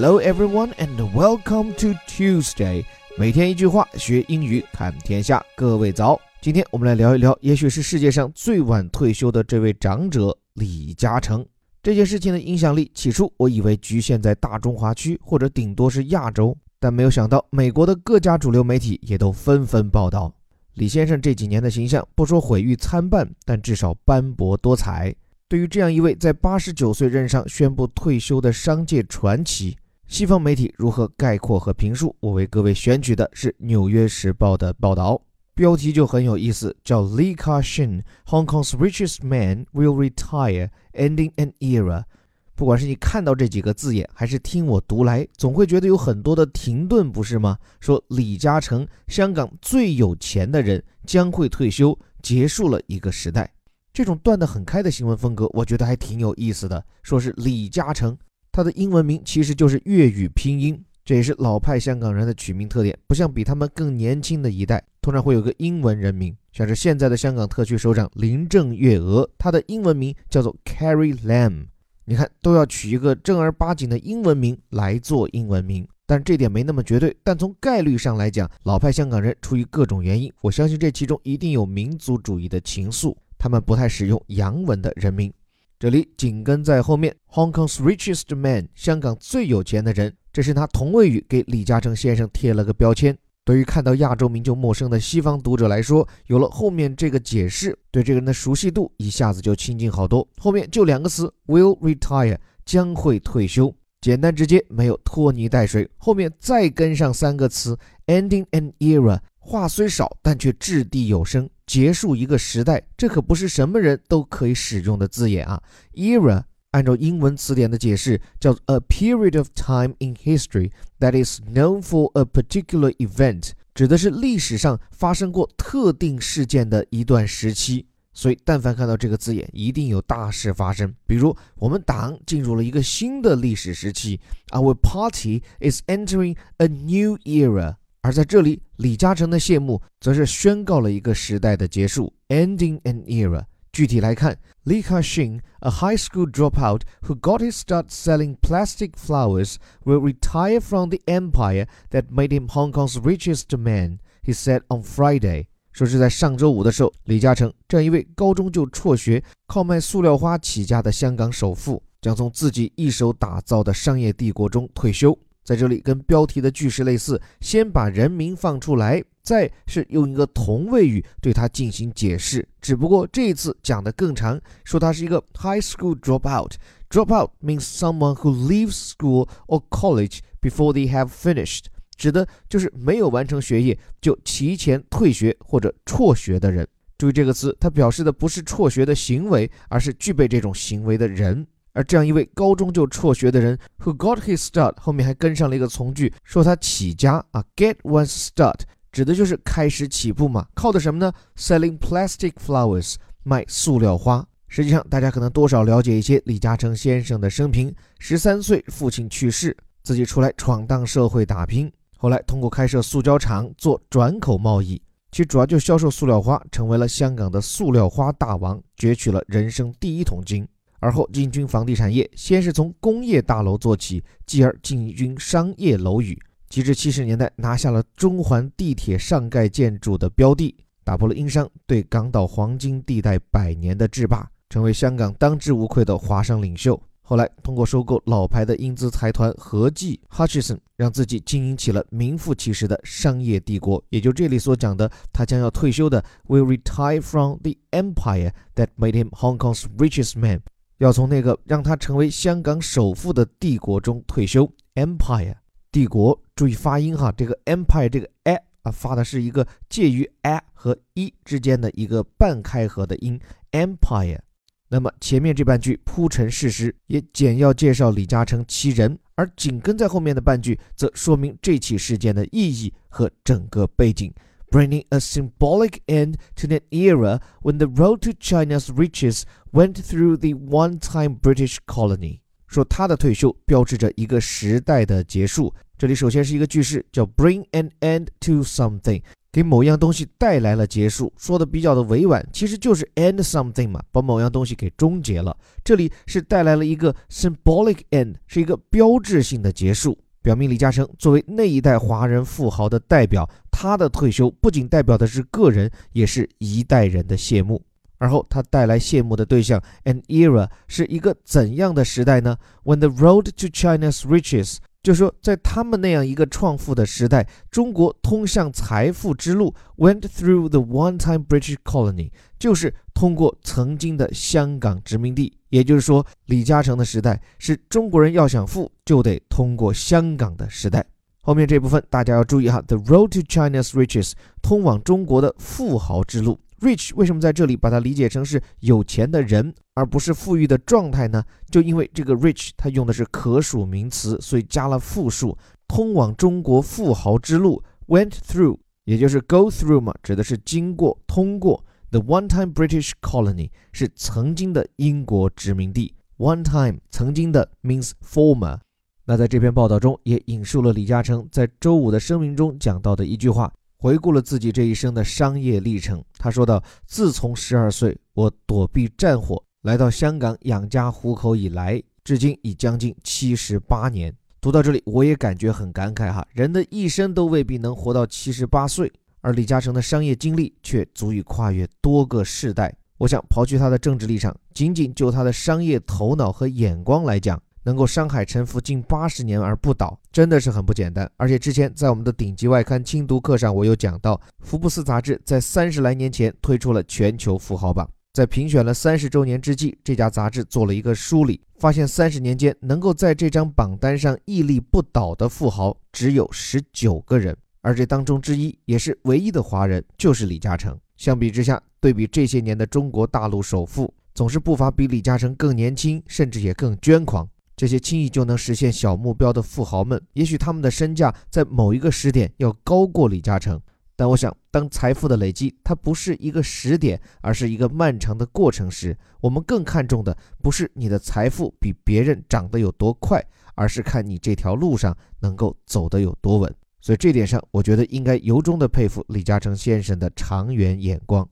Hello everyone and welcome to Tuesday。每天一句话，学英语看天下。各位早，今天我们来聊一聊，也许是世界上最晚退休的这位长者李嘉诚。这件事情的影响力，起初我以为局限在大中华区，或者顶多是亚洲，但没有想到美国的各家主流媒体也都纷纷报道李先生这几年的形象，不说毁誉参半，但至少斑驳多彩。对于这样一位在八十九岁任上宣布退休的商界传奇，西方媒体如何概括和评述？我为各位选取的是《纽约时报》的报道，标题就很有意思，叫 “Lee Ka Shing, Hong Kong's richest man will retire, ending an era”。不管是你看到这几个字眼，还是听我读来，总会觉得有很多的停顿，不是吗？说李嘉诚，香港最有钱的人将会退休，结束了一个时代。这种断得很开的新闻风格，我觉得还挺有意思的。说是李嘉诚，他的英文名其实就是粤语拼音，这也是老派香港人的取名特点。不像比他们更年轻的一代，通常会有个英文人名，像是现在的香港特区首长林郑月娥，她的英文名叫做 Carrie Lam。你看，都要取一个正儿八经的英文名来做英文名，但这点没那么绝对。但从概率上来讲，老派香港人出于各种原因，我相信这其中一定有民族主义的情愫。他们不太使用洋文的人名，这里紧跟在后面，Hong Kong's richest man，香港最有钱的人，这是他同位语给李嘉诚先生贴了个标签。对于看到亚洲名就陌生的西方读者来说，有了后面这个解释，对这个人的熟悉度一下子就亲近好多。后面就两个词，will retire，将会退休，简单直接，没有拖泥带水。后面再跟上三个词，ending an era，话虽少，但却掷地有声。结束一个时代，这可不是什么人都可以使用的字眼啊。Era 按照英文词典的解释，叫做 a period of time in history that is known for a particular event，指的是历史上发生过特定事件的一段时期。所以，但凡看到这个字眼，一定有大事发生。比如，我们党进入了一个新的历史时期，Our party is entering a new era。而在这里，李嘉诚的谢幕则是宣告了一个时代的结束，ending an era。具体来看，Li Ka-shing, a high school dropout who got his start selling plastic flowers, will retire from the empire that made him Hong Kong's richest man. He said on Friday，说是在上周五的时候，李嘉诚这样一位高中就辍学、靠卖塑料花起家的香港首富，将从自己一手打造的商业帝国中退休。在这里跟标题的句式类似，先把人名放出来，再是用一个同位语对它进行解释。只不过这一次讲的更长，说他是一个 high school dropout。Dropout means someone who leaves school or college before they have finished，指的就是没有完成学业就提前退学或者辍学的人。注意这个词，它表示的不是辍学的行为，而是具备这种行为的人。而这样一位高中就辍学的人，who got his start，后面还跟上了一个从句，说他起家啊，get one's start，指的就是开始起步嘛。靠的什么呢？Selling plastic flowers，卖塑料花。实际上，大家可能多少了解一些李嘉诚先生的生平。十三岁，父亲去世，自己出来闯荡社会打拼，后来通过开设塑胶厂做转口贸易，其主要就销售塑料花，成为了香港的塑料花大王，攫取了人生第一桶金。而后进军房地产业，先是从工业大楼做起，继而进军商业楼宇，及至七十年代拿下了中环地铁上盖建筑的标的，打破了英商对港岛黄金地带百年的制霸，成为香港当之无愧的华商领袖。后来通过收购老牌的英资财团和记 （Hutchison），让自己经营起了名副其实的商业帝国。也就这里所讲的，他将要退休的，will retire from the empire that made him Hong Kong's richest man。要从那个让他成为香港首富的帝国中退休，Empire 帝国，注意发音哈，这个 Empire 这个 a 啊发的是一个介于 a 和 e 之间的一个半开合的音，Empire。那么前面这半句铺陈事实，也简要介绍李嘉诚其人，而紧跟在后面的半句则说明这起事件的意义和整个背景。Bringing a symbolic end to an era when the road to China's riches went through the one-time British colony。说他的退休标志着一个时代的结束。这里首先是一个句式，叫 bring an end to something，给某样东西带来了结束，说的比较的委婉，其实就是 end something 嘛，把某样东西给终结了。这里是带来了一个 symbolic end，是一个标志性的结束，表明李嘉诚作为那一代华人富豪的代表，他的退休不仅代表的是个人，也是一代人的谢幕。而后他带来谢幕的对象 an era 是一个怎样的时代呢？When the road to China's riches 就说，在他们那样一个创富的时代，中国通向财富之路 went through the one-time British colony，就是通过曾经的香港殖民地。也就是说，李嘉诚的时代是中国人要想富，就得通过香港的时代。后面这部分大家要注意哈，the road to China's riches，通往中国的富豪之路。Rich 为什么在这里把它理解成是有钱的人，而不是富裕的状态呢？就因为这个 rich 它用的是可数名词，所以加了复数。通往中国富豪之路 went through，也就是 go through 嘛，指的是经过、通过。The one-time British colony 是曾经的英国殖民地。One-time 曾经的 means former。那在这篇报道中也引述了李嘉诚在周五的声明中讲到的一句话。回顾了自己这一生的商业历程，他说道：“自从十二岁我躲避战火来到香港养家糊口以来，至今已将近七十八年。”读到这里，我也感觉很感慨哈，人的一生都未必能活到七十八岁，而李嘉诚的商业经历却足以跨越多个世代。我想，刨去他的政治立场，仅仅就他的商业头脑和眼光来讲。能够商海沉浮近八十年而不倒，真的是很不简单。而且之前在我们的顶级外刊精读课上，我有讲到，福布斯杂志在三十来年前推出了全球富豪榜，在评选了三十周年之际，这家杂志做了一个梳理，发现三十年间能够在这张榜单上屹立不倒的富豪只有十九个人，而这当中之一也是唯一的华人，就是李嘉诚。相比之下，对比这些年的中国大陆首富，总是不乏比李嘉诚更年轻，甚至也更捐狂。这些轻易就能实现小目标的富豪们，也许他们的身价在某一个时点要高过李嘉诚。但我想，当财富的累积它不是一个时点，而是一个漫长的过程时，我们更看重的不是你的财富比别人涨得有多快，而是看你这条路上能够走得有多稳。所以这点上，我觉得应该由衷的佩服李嘉诚先生的长远眼光。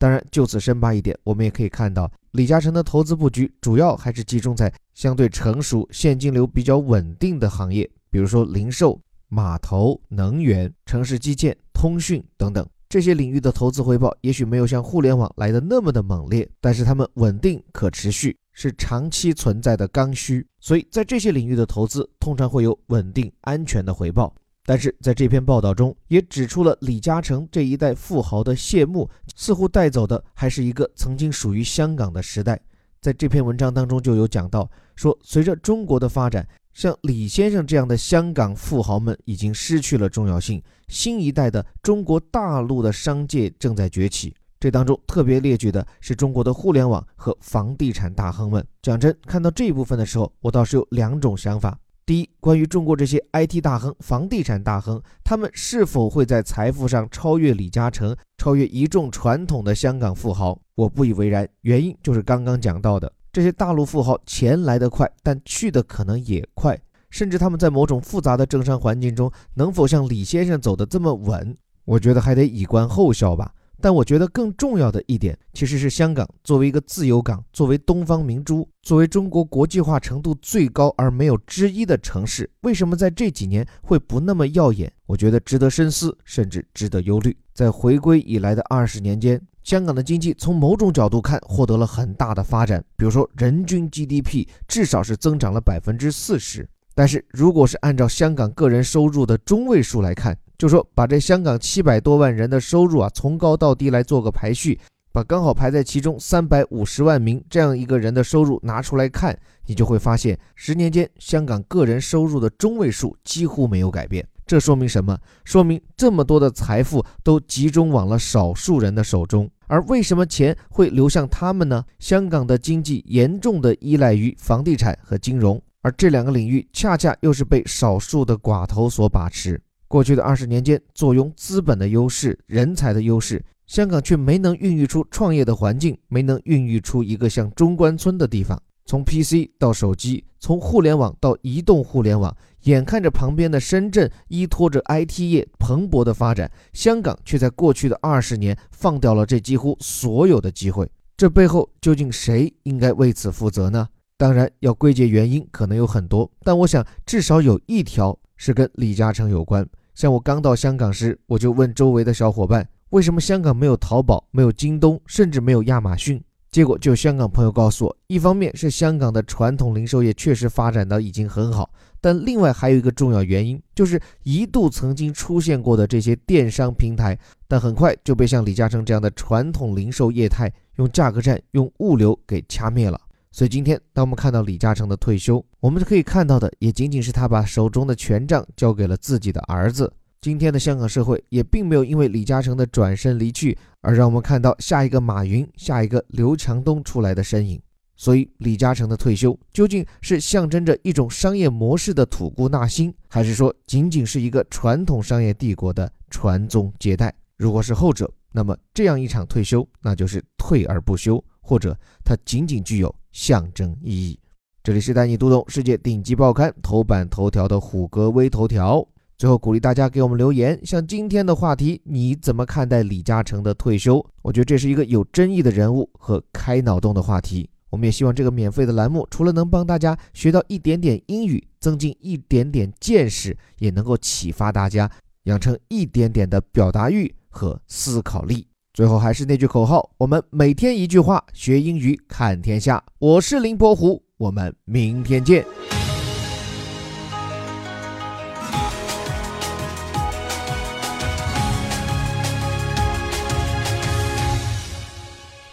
当然，就此深扒一点，我们也可以看到。李嘉诚的投资布局主要还是集中在相对成熟、现金流比较稳定的行业，比如说零售、码头、能源、城市基建、通讯等等这些领域的投资回报，也许没有像互联网来的那么的猛烈，但是它们稳定、可持续，是长期存在的刚需。所以在这些领域的投资通常会有稳定、安全的回报。但是在这篇报道中，也指出了李嘉诚这一代富豪的谢幕，似乎带走的还是一个曾经属于香港的时代。在这篇文章当中就有讲到，说随着中国的发展，像李先生这样的香港富豪们已经失去了重要性，新一代的中国大陆的商界正在崛起。这当中特别列举的是中国的互联网和房地产大亨们。讲真，看到这一部分的时候，我倒是有两种想法。第一，关于中国这些 IT 大亨、房地产大亨，他们是否会在财富上超越李嘉诚，超越一众传统的香港富豪？我不以为然。原因就是刚刚讲到的，这些大陆富豪钱来得快，但去的可能也快，甚至他们在某种复杂的政商环境中，能否像李先生走得这么稳？我觉得还得以观后效吧。但我觉得更重要的一点，其实是香港作为一个自由港，作为东方明珠，作为中国国际化程度最高而没有之一的城市，为什么在这几年会不那么耀眼？我觉得值得深思，甚至值得忧虑。在回归以来的二十年间，香港的经济从某种角度看获得了很大的发展，比如说人均 GDP 至少是增长了百分之四十。但是如果是按照香港个人收入的中位数来看，就说把这香港七百多万人的收入啊，从高到低来做个排序，把刚好排在其中三百五十万名这样一个人的收入拿出来看，你就会发现，十年间香港个人收入的中位数几乎没有改变。这说明什么？说明这么多的财富都集中往了少数人的手中。而为什么钱会流向他们呢？香港的经济严重的依赖于房地产和金融，而这两个领域恰恰又是被少数的寡头所把持。过去的二十年间，坐拥资本的优势、人才的优势，香港却没能孕育出创业的环境，没能孕育出一个像中关村的地方。从 PC 到手机，从互联网到移动互联网，眼看着旁边的深圳依托着 IT 业蓬勃的发展，香港却在过去的二十年放掉了这几乎所有的机会。这背后究竟谁应该为此负责呢？当然，要归结原因可能有很多，但我想至少有一条是跟李嘉诚有关。像我刚到香港时，我就问周围的小伙伴，为什么香港没有淘宝、没有京东，甚至没有亚马逊？结果就香港朋友告诉我，一方面是香港的传统零售业确实发展的已经很好，但另外还有一个重要原因，就是一度曾经出现过的这些电商平台，但很快就被像李嘉诚这样的传统零售业态用价格战、用物流给掐灭了。所以今天，当我们看到李嘉诚的退休，我们可以看到的也仅仅是他把手中的权杖交给了自己的儿子。今天的香港社会也并没有因为李嘉诚的转身离去而让我们看到下一个马云、下一个刘强东出来的身影。所以，李嘉诚的退休究竟是象征着一种商业模式的吐故纳新，还是说仅仅是一个传统商业帝国的传宗接代？如果是后者，那么这样一场退休，那就是退而不休，或者它仅仅具有象征意义。这里是带你读懂世界顶级报刊头版头条的虎哥微头条。最后鼓励大家给我们留言，像今天的话题，你怎么看待李嘉诚的退休？我觉得这是一个有争议的人物和开脑洞的话题。我们也希望这个免费的栏目，除了能帮大家学到一点点英语，增进一点点见识，也能够启发大家养成一点点的表达欲和思考力。最后还是那句口号：我们每天一句话，学英语看天下。我是林伯虎，我们明天见。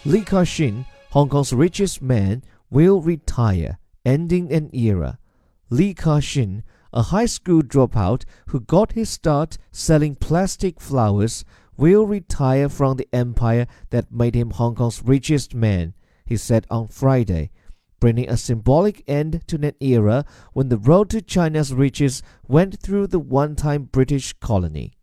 Li Ka-shing, Hong Kong's richest man, will retire, ending an era. Li Ka-shing, a high school dropout who got his start selling plastic flowers, will retire from the empire that made him Hong Kong's richest man, he said on Friday, bringing a symbolic end to an era when the road to China's riches went through the one time British colony.